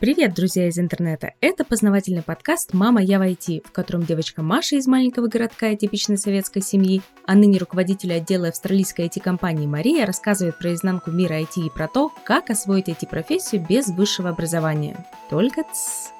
Привет, друзья из интернета! Это познавательный подкаст «Мама, я в IT», в котором девочка Маша из маленького городка и типичной советской семьи, а ныне руководитель отдела австралийской IT-компании Мария рассказывает про изнанку мира IT и про то, как освоить IT-профессию без высшего образования. Только тс.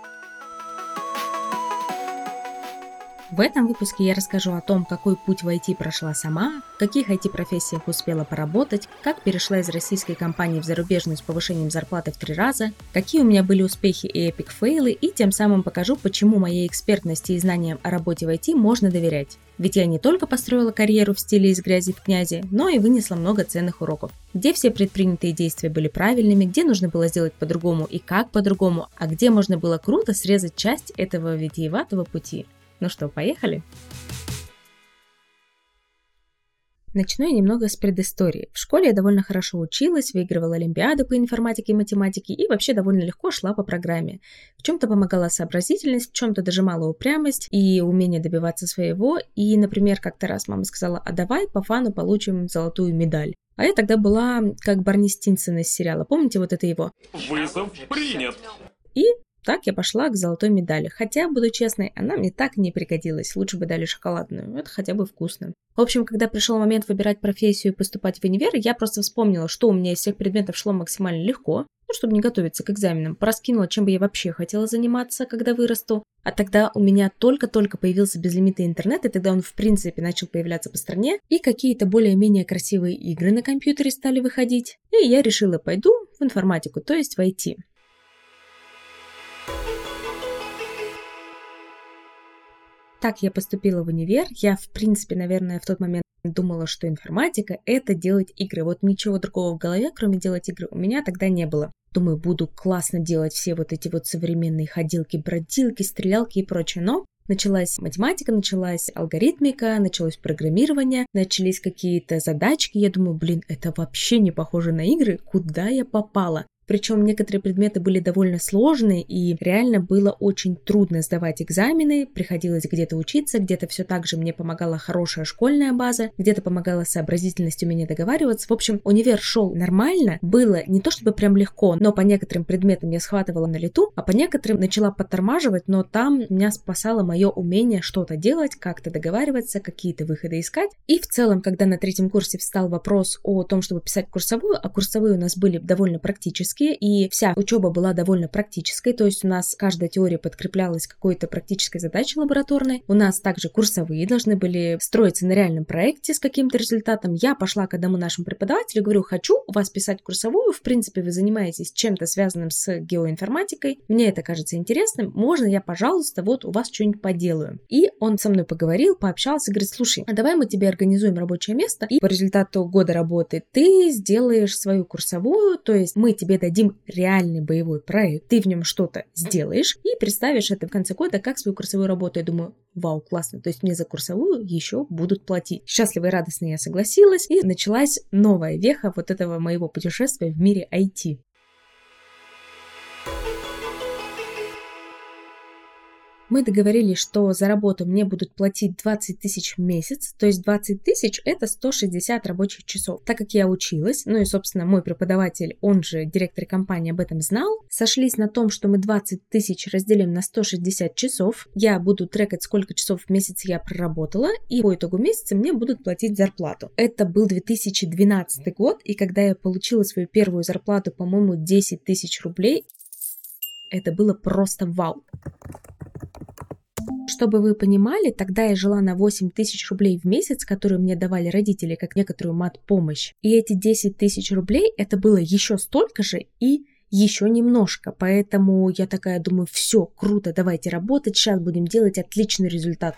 В этом выпуске я расскажу о том, какой путь в IT прошла сама, в каких IT-профессиях успела поработать, как перешла из российской компании в зарубежную с повышением зарплаты в три раза, какие у меня были успехи и epic fail ы, и тем самым покажу, почему моей экспертности и знаниям о работе в IT можно доверять. Ведь я не только построила карьеру в стиле из грязи в князи, но и вынесла много ценных уроков. Где все предпринятые действия были правильными, где нужно было сделать по-другому и как по-другому, а где можно было круто срезать часть этого витиеватого пути. Ну что, поехали? Начну я немного с предыстории. В школе я довольно хорошо училась, выигрывала олимпиады по информатике и математике и вообще довольно легко шла по программе. В чем-то помогала сообразительность, в чем-то дожимала упрямость и умение добиваться своего. И, например, как-то раз мама сказала, а давай по фану получим золотую медаль. А я тогда была как Барни Стинсон из сериала. Помните вот это его? Вызов принят. И так я пошла к золотой медали. Хотя, буду честной, она мне так не пригодилась. Лучше бы дали шоколадную. Это хотя бы вкусно. В общем, когда пришел момент выбирать профессию и поступать в универ, я просто вспомнила, что у меня из всех предметов шло максимально легко, ну, чтобы не готовиться к экзаменам. Пораскинула, чем бы я вообще хотела заниматься, когда вырасту. А тогда у меня только-только появился безлимитный интернет, и тогда он, в принципе, начал появляться по стране, и какие-то более-менее красивые игры на компьютере стали выходить. И я решила, пойду в информатику, то есть в IT. Так я поступила в универ. Я, в принципе, наверное, в тот момент думала, что информатика — это делать игры. Вот ничего другого в голове, кроме делать игры, у меня тогда не было. Думаю, буду классно делать все вот эти вот современные ходилки, бродилки, стрелялки и прочее. Но началась математика, началась алгоритмика, началось программирование, начались какие-то задачки. Я думаю, блин, это вообще не похоже на игры. Куда я попала? Причем некоторые предметы были довольно сложные, и реально было очень трудно сдавать экзамены, приходилось где-то учиться, где-то все так же мне помогала хорошая школьная база, где-то помогала сообразительность умение договариваться. В общем, универ шел нормально, было не то чтобы прям легко, но по некоторым предметам я схватывала на лету, а по некоторым начала подтормаживать, но там меня спасало мое умение что-то делать, как-то договариваться, какие-то выходы искать. И в целом, когда на третьем курсе встал вопрос о том, чтобы писать курсовую, а курсовые у нас были довольно практические, практические, и вся учеба была довольно практической, то есть у нас каждая теория подкреплялась какой-то практической задачей лабораторной. У нас также курсовые должны были строиться на реальном проекте с каким-то результатом. Я пошла к одному нашему преподавателю, говорю, хочу у вас писать курсовую, в принципе, вы занимаетесь чем-то связанным с геоинформатикой, мне это кажется интересным, можно я, пожалуйста, вот у вас что-нибудь поделаю. И он со мной поговорил, пообщался, говорит, слушай, а давай мы тебе организуем рабочее место, и по результату года работы ты сделаешь свою курсовую, то есть мы тебе дадим дадим реальный боевой проект, ты в нем что-то сделаешь и представишь это в конце года как свою курсовую работу. Я думаю, вау, классно, то есть мне за курсовую еще будут платить. Счастливо и радостно я согласилась, и началась новая веха вот этого моего путешествия в мире IT. Мы договорились, что за работу мне будут платить 20 тысяч в месяц, то есть 20 тысяч это 160 рабочих часов. Так как я училась, ну и, собственно, мой преподаватель, он же директор компании об этом знал, сошлись на том, что мы 20 тысяч разделим на 160 часов, я буду трекать, сколько часов в месяц я проработала, и по итогу месяца мне будут платить зарплату. Это был 2012 год, и когда я получила свою первую зарплату, по-моему, 10 тысяч рублей, это было просто вау. Чтобы вы понимали, тогда я жила на 8 тысяч рублей в месяц, которые мне давали родители, как некоторую мат-помощь. И эти 10 тысяч рублей, это было еще столько же и еще немножко. Поэтому я такая думаю, все, круто, давайте работать, сейчас будем делать отличный результат.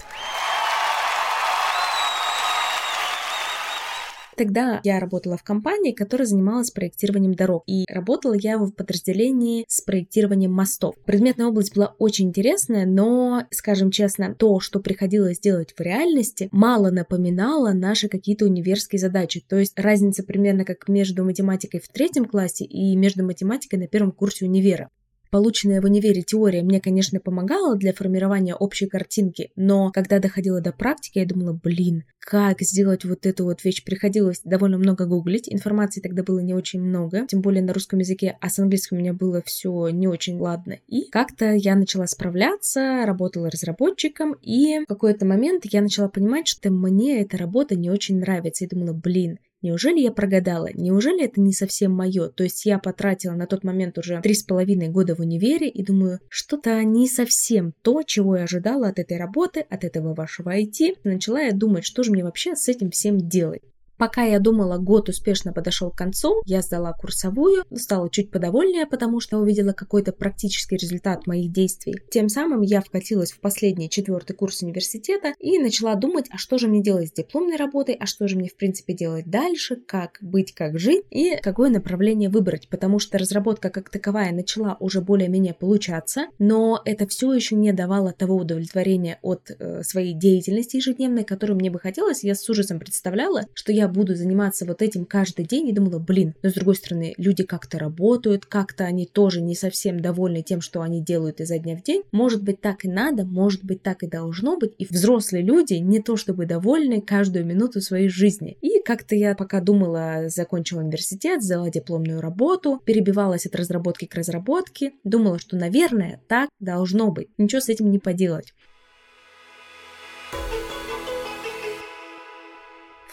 Тогда я работала в компании, которая занималась проектированием дорог. И работала я в подразделении с проектированием мостов. Предметная область была очень интересная, но, скажем честно, то, что приходилось делать в реальности, мало напоминало наши какие-то универские задачи. То есть разница примерно как между математикой в третьем классе и между математикой на первом курсе универа. Полученная в универе теория мне, конечно, помогала для формирования общей картинки, но когда доходила до практики, я думала, блин, как сделать вот эту вот вещь? Приходилось довольно много гуглить, информации тогда было не очень много, тем более на русском языке, а с английским у меня было все не очень ладно. И как-то я начала справляться, работала разработчиком, и в какой-то момент я начала понимать, что мне эта работа не очень нравится. И думала, блин, Неужели я прогадала? Неужели это не совсем мое? То есть я потратила на тот момент уже три с половиной года в универе и думаю, что-то не совсем то, чего я ожидала от этой работы, от этого вашего IT. Начала я думать, что же мне вообще с этим всем делать. Пока я думала, год успешно подошел к концу, я сдала курсовую, стала чуть подовольнее, потому что увидела какой-то практический результат моих действий. Тем самым я вкатилась в последний четвертый курс университета и начала думать, а что же мне делать с дипломной работой, а что же мне в принципе делать дальше, как быть, как жить и какое направление выбрать, потому что разработка как таковая начала уже более-менее получаться, но это все еще не давало того удовлетворения от э, своей деятельности ежедневной, которую мне бы хотелось. Я с ужасом представляла, что я буду заниматься вот этим каждый день и думала, блин, но с другой стороны, люди как-то работают, как-то они тоже не совсем довольны тем, что они делают изо дня в день. Может быть, так и надо, может быть, так и должно быть. И взрослые люди не то чтобы довольны каждую минуту своей жизни. И как-то я пока думала, закончила университет, взяла дипломную работу, перебивалась от разработки к разработке, думала, что, наверное, так должно быть. Ничего с этим не поделать.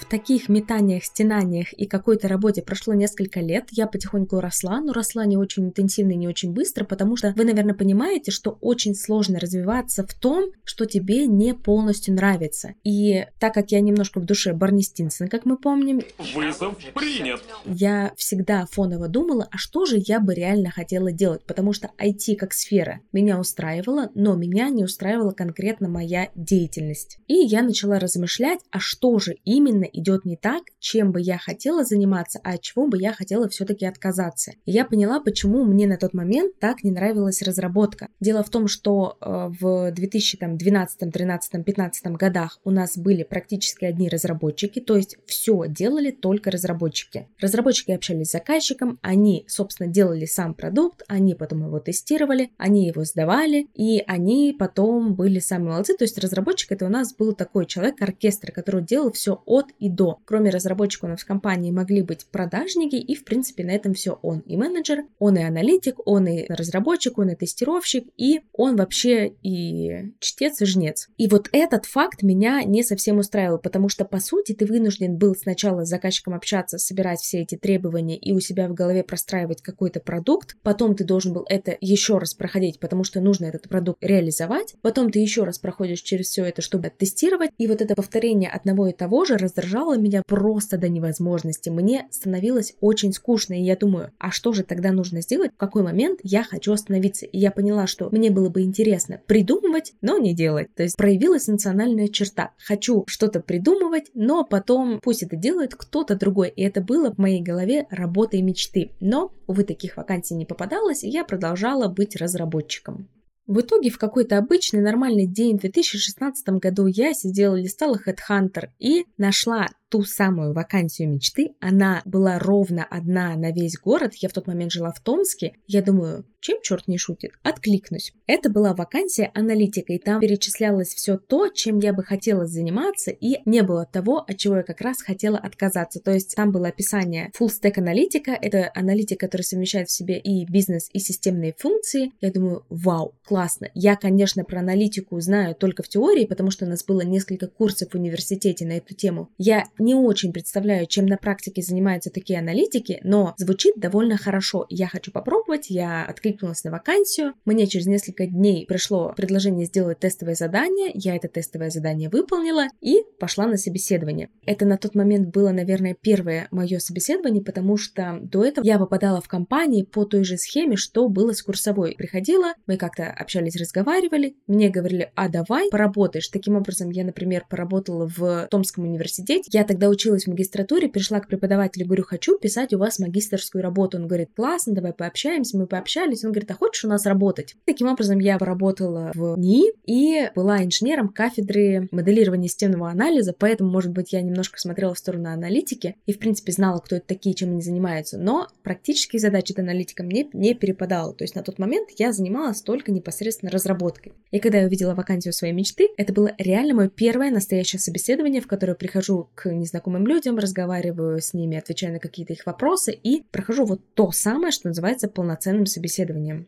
Таких метаниях, стенаниях и какой-то работе прошло несколько лет, я потихоньку росла, но росла не очень интенсивно и не очень быстро, потому что вы, наверное, понимаете, что очень сложно развиваться в том, что тебе не полностью нравится. И так как я немножко в душе Барни Стинсон, как мы помним, вызов принят. Я всегда фоново думала, а что же я бы реально хотела делать, потому что IT как сфера меня устраивала, но меня не устраивала конкретно моя деятельность. И я начала размышлять, а что же именно идет не так, чем бы я хотела заниматься, а от чего бы я хотела все-таки отказаться. И я поняла, почему мне на тот момент так не нравилась разработка. Дело в том, что э, в 2012, 13, 15 годах у нас были практически одни разработчики, то есть все делали только разработчики. Разработчики общались с заказчиком, они, собственно, делали сам продукт, они потом его тестировали, они его сдавали, и они потом были самые молодцы. То есть разработчик это у нас был такой человек-оркестр, который делал все от и до. Кроме разработчика у нас в компании могли быть продажники, и в принципе на этом все. Он и менеджер, он и аналитик, он и разработчик, он и тестировщик, и он вообще и чтец, и жнец. И вот этот факт меня не совсем устраивал, потому что по сути ты вынужден был сначала с заказчиком общаться, собирать все эти требования и у себя в голове простраивать какой-то продукт, потом ты должен был это еще раз проходить, потому что нужно этот продукт реализовать, потом ты еще раз проходишь через все это, чтобы тестировать, и вот это повторение одного и того же раздражало раздражало меня просто до невозможности. Мне становилось очень скучно, и я думаю, а что же тогда нужно сделать, в какой момент я хочу остановиться? И я поняла, что мне было бы интересно придумывать, но не делать. То есть проявилась национальная черта. Хочу что-то придумывать, но потом пусть это делает кто-то другой. И это было в моей голове работа и мечты. Но, увы, таких вакансий не попадалось, и я продолжала быть разработчиком. В итоге в какой-то обычный нормальный день в 2016 году я сидела, листала Headhunter и нашла ту самую вакансию мечты. Она была ровно одна на весь город. Я в тот момент жила в Томске. Я думаю, чем черт не шутит? Откликнусь. Это была вакансия аналитика, и там перечислялось все то, чем я бы хотела заниматься, и не было того, от чего я как раз хотела отказаться. То есть там было описание full stack аналитика. Это аналитик, который совмещает в себе и бизнес, и системные функции. Я думаю, вау, классно. Я, конечно, про аналитику знаю только в теории, потому что у нас было несколько курсов в университете на эту тему. Я не очень представляю, чем на практике занимаются такие аналитики, но звучит довольно хорошо. Я хочу попробовать, я откликнулась на вакансию. Мне через несколько дней пришло предложение сделать тестовое задание. Я это тестовое задание выполнила и пошла на собеседование. Это на тот момент было, наверное, первое мое собеседование, потому что до этого я попадала в компании по той же схеме, что было с курсовой. Приходила, мы как-то общались, разговаривали, мне говорили, а давай поработаешь. Таким образом, я, например, поработала в Томском университете. Я тогда училась в магистратуре, пришла к преподавателю, говорю, хочу писать у вас магистрскую работу. Он говорит, классно, давай пообщаемся. Мы пообщались. Он говорит, а хочешь у нас работать? Таким образом, я поработала в НИИ и была инженером кафедры моделирования системного анализа, поэтому, может быть, я немножко смотрела в сторону аналитики и, в принципе, знала, кто это такие, чем они занимаются, но практические задачи от аналитика мне не перепадало. То есть на тот момент я занималась только непосредственно разработкой. И когда я увидела вакансию своей мечты, это было реально мое первое настоящее собеседование, в которое прихожу к незнакомым людям, разговариваю с ними, отвечаю на какие-то их вопросы и прохожу вот то самое, что называется полноценным собеседованием.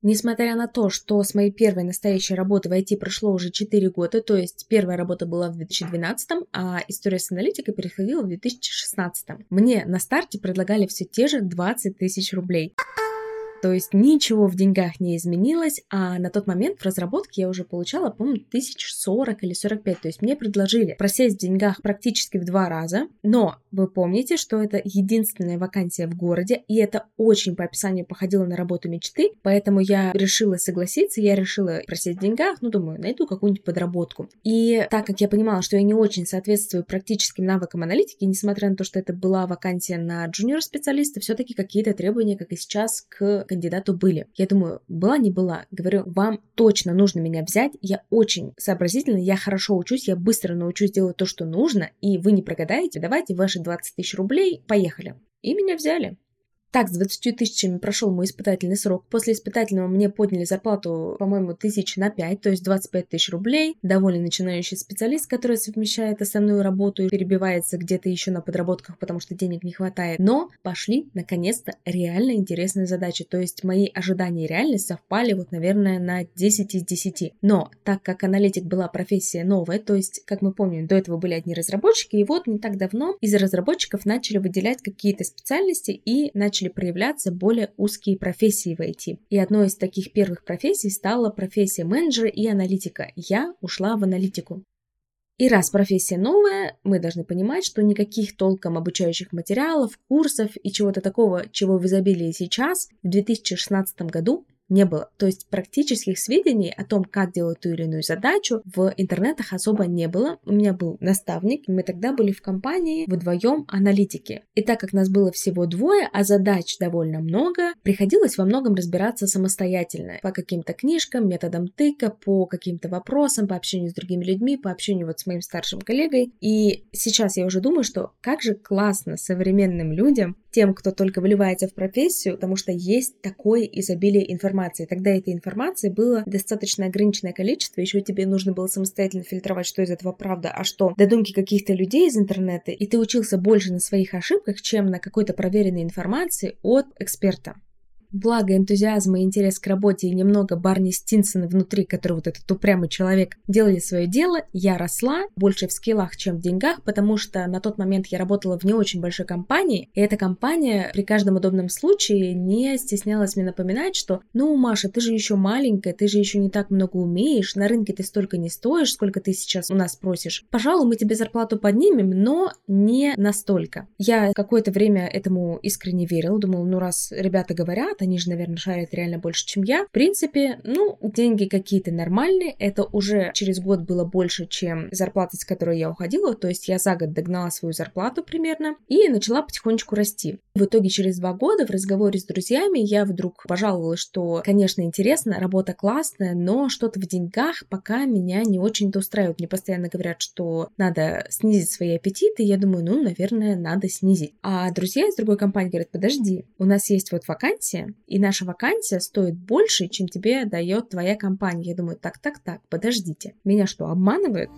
Несмотря на то, что с моей первой настоящей работы в IT прошло уже 4 года, то есть первая работа была в 2012, а история с аналитикой переходила в 2016. Мне на старте предлагали все те же 20 тысяч рублей. То есть ничего в деньгах не изменилось, а на тот момент в разработке я уже получала, по-моему, 1040 или 45. То есть мне предложили просесть в деньгах практически в два раза, но вы помните, что это единственная вакансия в городе, и это очень по описанию походило на работу мечты, поэтому я решила согласиться, я решила просесть в деньгах, ну, думаю, найду какую-нибудь подработку. И так как я понимала, что я не очень соответствую практическим навыкам аналитики, несмотря на то, что это была вакансия на джуниор-специалиста, все-таки какие-то требования, как и сейчас, к кандидату были. Я думаю, была не была. Говорю, вам точно нужно меня взять. Я очень сообразительна, я хорошо учусь, я быстро научусь делать то, что нужно, и вы не прогадаете. Давайте ваши 20 тысяч рублей, поехали. И меня взяли. Так, с 20 тысячами прошел мой испытательный срок. После испытательного мне подняли зарплату, по-моему, тысяч на 5, то есть 25 тысяч рублей. Довольно начинающий специалист, который совмещает основную работу и перебивается где-то еще на подработках, потому что денег не хватает. Но пошли, наконец-то, реально интересные задачи. То есть мои ожидания и реальность совпали, вот, наверное, на 10 из 10. Но так как аналитик была профессия новая, то есть, как мы помним, до этого были одни разработчики, и вот не так давно из разработчиков начали выделять какие-то специальности и начали начали проявляться более узкие профессии в IT. И одной из таких первых профессий стала профессия менеджера и аналитика. Я ушла в аналитику. И раз профессия новая, мы должны понимать, что никаких толком обучающих материалов, курсов и чего-то такого, чего в изобилии сейчас, в 2016 году не было. То есть практических сведений о том, как делать ту или иную задачу, в интернетах особо не было. У меня был наставник, мы тогда были в компании вдвоем аналитики. И так как нас было всего двое, а задач довольно много, приходилось во многом разбираться самостоятельно. По каким-то книжкам, методам тыка, по каким-то вопросам, по общению с другими людьми, по общению вот с моим старшим коллегой. И сейчас я уже думаю, что как же классно современным людям тем, кто только выливается в профессию, потому что есть такое изобилие информации. Тогда этой информации было достаточно ограниченное количество, еще тебе нужно было самостоятельно фильтровать, что из этого правда, а что додумки каких-то людей из интернета, и ты учился больше на своих ошибках, чем на какой-то проверенной информации от эксперта. Благо энтузиазм и интерес к работе и немного Барни Стинсона внутри, который вот этот упрямый человек, делали свое дело, я росла больше в скиллах, чем в деньгах, потому что на тот момент я работала в не очень большой компании, и эта компания при каждом удобном случае не стеснялась мне напоминать, что «Ну, Маша, ты же еще маленькая, ты же еще не так много умеешь, на рынке ты столько не стоишь, сколько ты сейчас у нас просишь. Пожалуй, мы тебе зарплату поднимем, но не настолько». Я какое-то время этому искренне верила, думала, ну раз ребята говорят, шарят, они же, наверное, шарят реально больше, чем я. В принципе, ну, деньги какие-то нормальные, это уже через год было больше, чем зарплата, с которой я уходила, то есть я за год догнала свою зарплату примерно и начала потихонечку расти. В итоге через два года в разговоре с друзьями я вдруг пожаловалась, что, конечно, интересно, работа классная, но что-то в деньгах пока меня не очень-то устраивает. Мне постоянно говорят, что надо снизить свои аппетиты, я думаю, ну, наверное, надо снизить. А друзья из другой компании говорят, подожди, у нас есть вот вакансия, и наша вакансия стоит больше, чем тебе дает твоя компания. Я думаю, так, так, так, подождите, меня что, обманывают?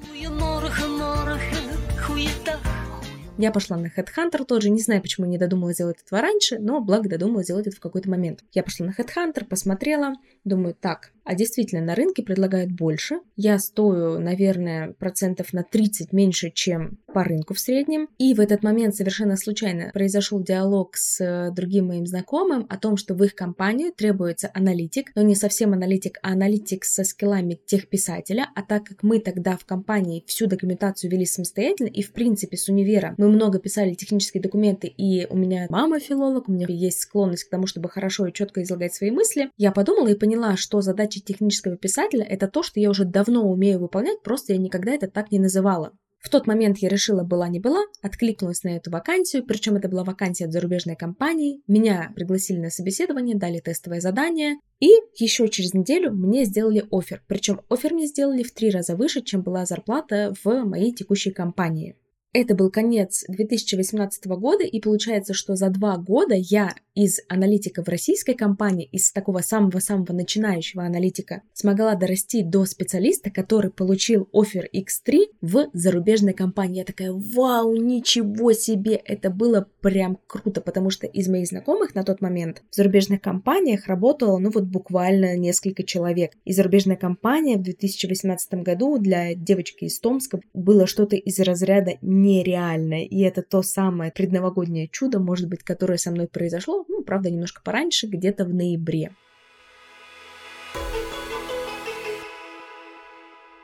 Я пошла на Headhunter тоже, не знаю, почему не додумала сделать этого раньше, но благо додумала сделать это в какой-то момент. Я пошла на Headhunter, посмотрела, думаю, так, а действительно на рынке предлагают больше. Я стою, наверное, процентов на 30 меньше, чем по рынку в среднем. И в этот момент совершенно случайно произошел диалог с другим моим знакомым о том, что в их компанию требуется аналитик, но не совсем аналитик, а аналитик со скиллами техписателя. А так как мы тогда в компании всю документацию вели самостоятельно и, в принципе, с универа мы много писали технические документы, и у меня мама филолог, у меня есть склонность к тому, чтобы хорошо и четко излагать свои мысли, я подумала и поняла, что задача технического писателя — это то, что я уже давно умею выполнять, просто я никогда это так не называла. В тот момент я решила была не была, откликнулась на эту вакансию, причем это была вакансия от зарубежной компании. Меня пригласили на собеседование, дали тестовое задание, и еще через неделю мне сделали офер. Причем офер мне сделали в три раза выше, чем была зарплата в моей текущей компании. Это был конец 2018 года, и получается, что за два года я из аналитика в российской компании, из такого самого-самого начинающего аналитика, смогла дорасти до специалиста, который получил офер X3 в зарубежной компании. Я такая, вау, ничего себе, это было прям круто, потому что из моих знакомых на тот момент в зарубежных компаниях работало, ну вот буквально несколько человек. И зарубежная компания в 2018 году для девочки из Томска было что-то из разряда нереальное. И это то самое предновогоднее чудо, может быть, которое со мной произошло, ну, правда, немножко пораньше, где-то в ноябре.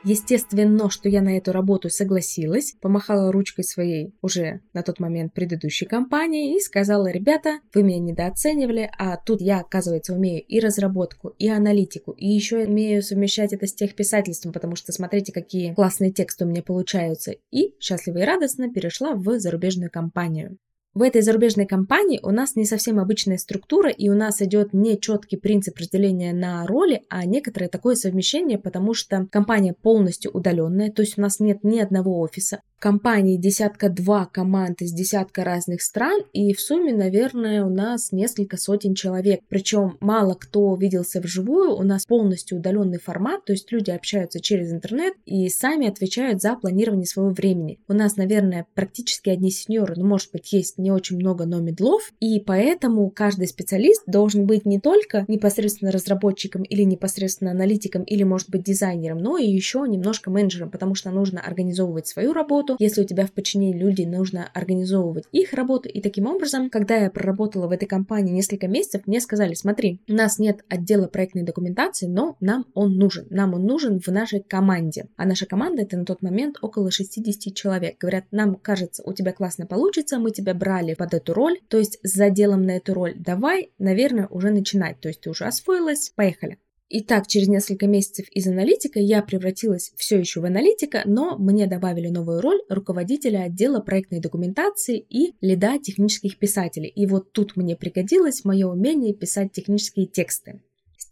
Естественно, что я на эту работу согласилась, помахала ручкой своей уже на тот момент предыдущей компании и сказала, ребята, вы меня недооценивали, а тут я, оказывается, умею и разработку, и аналитику, и еще умею совмещать это с техписательством, потому что смотрите, какие классные тексты у меня получаются. И счастливо и радостно перешла в зарубежную компанию. В этой зарубежной компании у нас не совсем обычная структура, и у нас идет не четкий принцип разделения на роли, а некоторое такое совмещение, потому что компания полностью удаленная, то есть у нас нет ни одного офиса. В компании десятка-два команд из десятка разных стран, и в сумме, наверное, у нас несколько сотен человек. Причем мало кто виделся вживую, у нас полностью удаленный формат, то есть люди общаются через интернет и сами отвечают за планирование своего времени. У нас, наверное, практически одни сеньоры, ну, может быть, есть не очень много, но медлов, и поэтому каждый специалист должен быть не только непосредственно разработчиком или непосредственно аналитиком или, может быть, дизайнером, но и еще немножко менеджером, потому что нужно организовывать свою работу. Если у тебя в подчинении люди, нужно организовывать их работу. И таким образом, когда я проработала в этой компании несколько месяцев, мне сказали, смотри, у нас нет отдела проектной документации, но нам он нужен. Нам он нужен в нашей команде. А наша команда это на тот момент около 60 человек. Говорят, нам кажется, у тебя классно получится, мы тебя брали под эту роль, то есть с заделом на эту роль, давай, наверное, уже начинать. То есть ты уже освоилась, поехали. И так, через несколько месяцев из аналитика я превратилась все еще в аналитика, но мне добавили новую роль руководителя отдела проектной документации и лида технических писателей. И вот тут мне пригодилось мое умение писать технические тексты.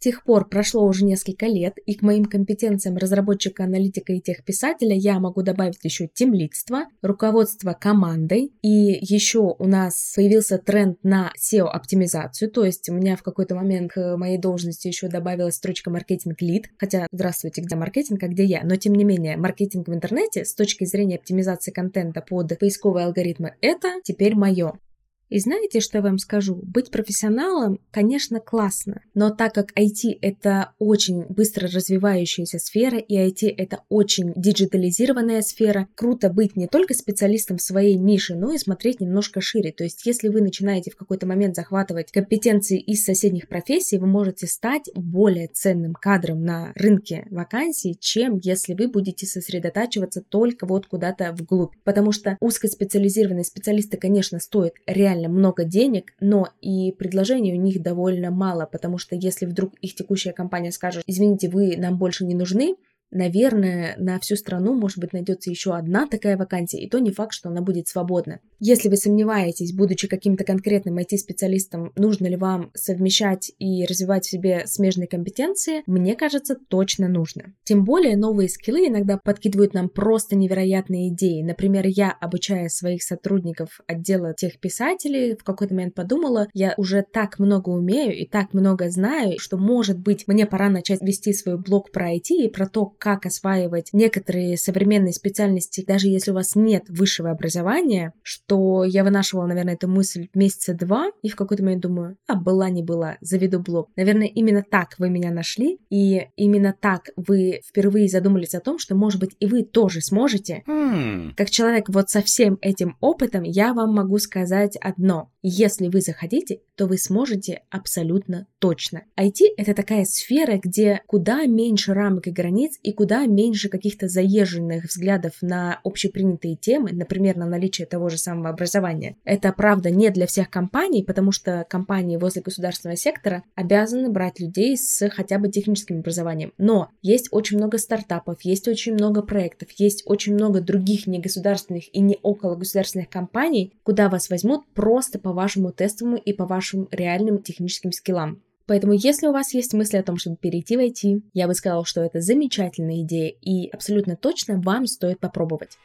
Тех пор прошло уже несколько лет, и к моим компетенциям разработчика, аналитика и техписателя я могу добавить еще темлидство, руководство командой, и еще у нас появился тренд на SEO-оптимизацию, то есть у меня в какой-то момент к моей должности еще добавилась строчка маркетинг-лид, хотя, здравствуйте, где маркетинг, а где я, но тем не менее, маркетинг в интернете с точки зрения оптимизации контента под поисковые алгоритмы, это теперь мое. И знаете, что я вам скажу? Быть профессионалом, конечно, классно, но так как IT это очень быстро развивающаяся сфера, и IT это очень диджитализированная сфера, круто быть не только специалистом в своей нише, но и смотреть немножко шире. То есть, если вы начинаете в какой-то момент захватывать компетенции из соседних профессий, вы можете стать более ценным кадром на рынке вакансий, чем если вы будете сосредотачиваться только вот куда-то вглубь. Потому что узкоспециализированные специалисты, конечно, стоят реально реально много денег, но и предложений у них довольно мало, потому что если вдруг их текущая компания скажет, извините, вы нам больше не нужны, наверное, на всю страну, может быть, найдется еще одна такая вакансия, и то не факт, что она будет свободна. Если вы сомневаетесь, будучи каким-то конкретным IT-специалистом, нужно ли вам совмещать и развивать в себе смежные компетенции, мне кажется, точно нужно. Тем более новые скиллы иногда подкидывают нам просто невероятные идеи. Например, я, обучая своих сотрудников отдела тех писателей, в какой-то момент подумала, я уже так много умею и так много знаю, что, может быть, мне пора начать вести свой блог про IT и про то, как осваивать некоторые современные специальности, даже если у вас нет высшего образования, что я вынашивала, наверное, эту мысль месяца два, и в какой-то момент думаю, а была не была, заведу блог. Наверное, именно так вы меня нашли, и именно так вы впервые задумались о том, что, может быть, и вы тоже сможете. Hmm. Как человек вот со всем этим опытом, я вам могу сказать одно. Если вы захотите, то вы сможете абсолютно точно. IT — это такая сфера, где куда меньше рамок и границ и куда меньше каких-то заезженных взглядов на общепринятые темы, например, на наличие того же самого образования. Это, правда, не для всех компаний, потому что компании возле государственного сектора обязаны брать людей с хотя бы техническим образованием. Но есть очень много стартапов, есть очень много проектов, есть очень много других негосударственных и не около государственных компаний, куда вас возьмут просто по вашему тестовому и по вашим реальным техническим скиллам. Поэтому, если у вас есть мысли о том, чтобы перейти в IT, я бы сказала, что это замечательная идея и абсолютно точно вам стоит попробовать.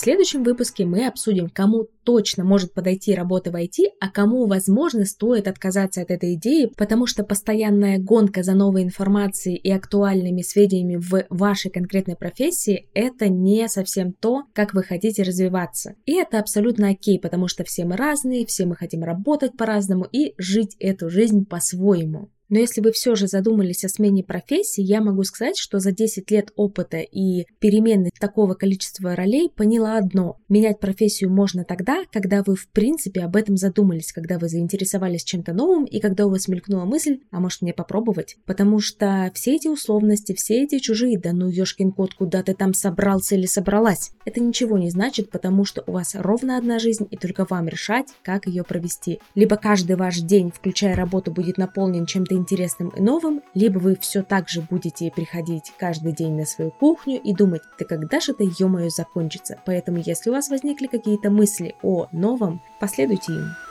В следующем выпуске мы обсудим, кому точно может подойти работа в IT, а кому, возможно, стоит отказаться от этой идеи, потому что постоянная гонка за новой информацией и актуальными сведениями в вашей конкретной профессии – это не совсем то, как вы хотите развиваться. И это абсолютно окей, потому что все мы разные, все мы хотим работать по-разному и жить эту жизнь по-своему. Но если вы все же задумались о смене профессии, я могу сказать, что за 10 лет опыта и перемены такого количества ролей поняла одно. Менять профессию можно тогда, когда вы в принципе об этом задумались, когда вы заинтересовались чем-то новым и когда у вас мелькнула мысль, а может мне попробовать? Потому что все эти условности, все эти чужие, да ну ёшкин кот, куда ты там собрался или собралась, это ничего не значит, потому что у вас ровно одна жизнь и только вам решать, как ее провести. Либо каждый ваш день, включая работу, будет наполнен чем-то интересным и новым, либо вы все так же будете приходить каждый день на свою кухню и думать, да когда же это, ё-моё, закончится. Поэтому, если у вас возникли какие-то мысли о новом, последуйте им.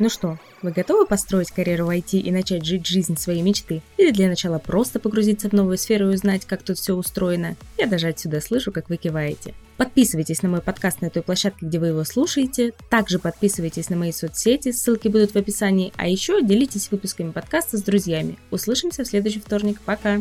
Ну что, вы готовы построить карьеру в IT и начать жить жизнь своей мечты? Или для начала просто погрузиться в новую сферу и узнать, как тут все устроено? Я даже отсюда слышу, как вы киваете. Подписывайтесь на мой подкаст на той площадке, где вы его слушаете. Также подписывайтесь на мои соцсети, ссылки будут в описании. А еще делитесь выпусками подкаста с друзьями. Услышимся в следующий вторник. Пока!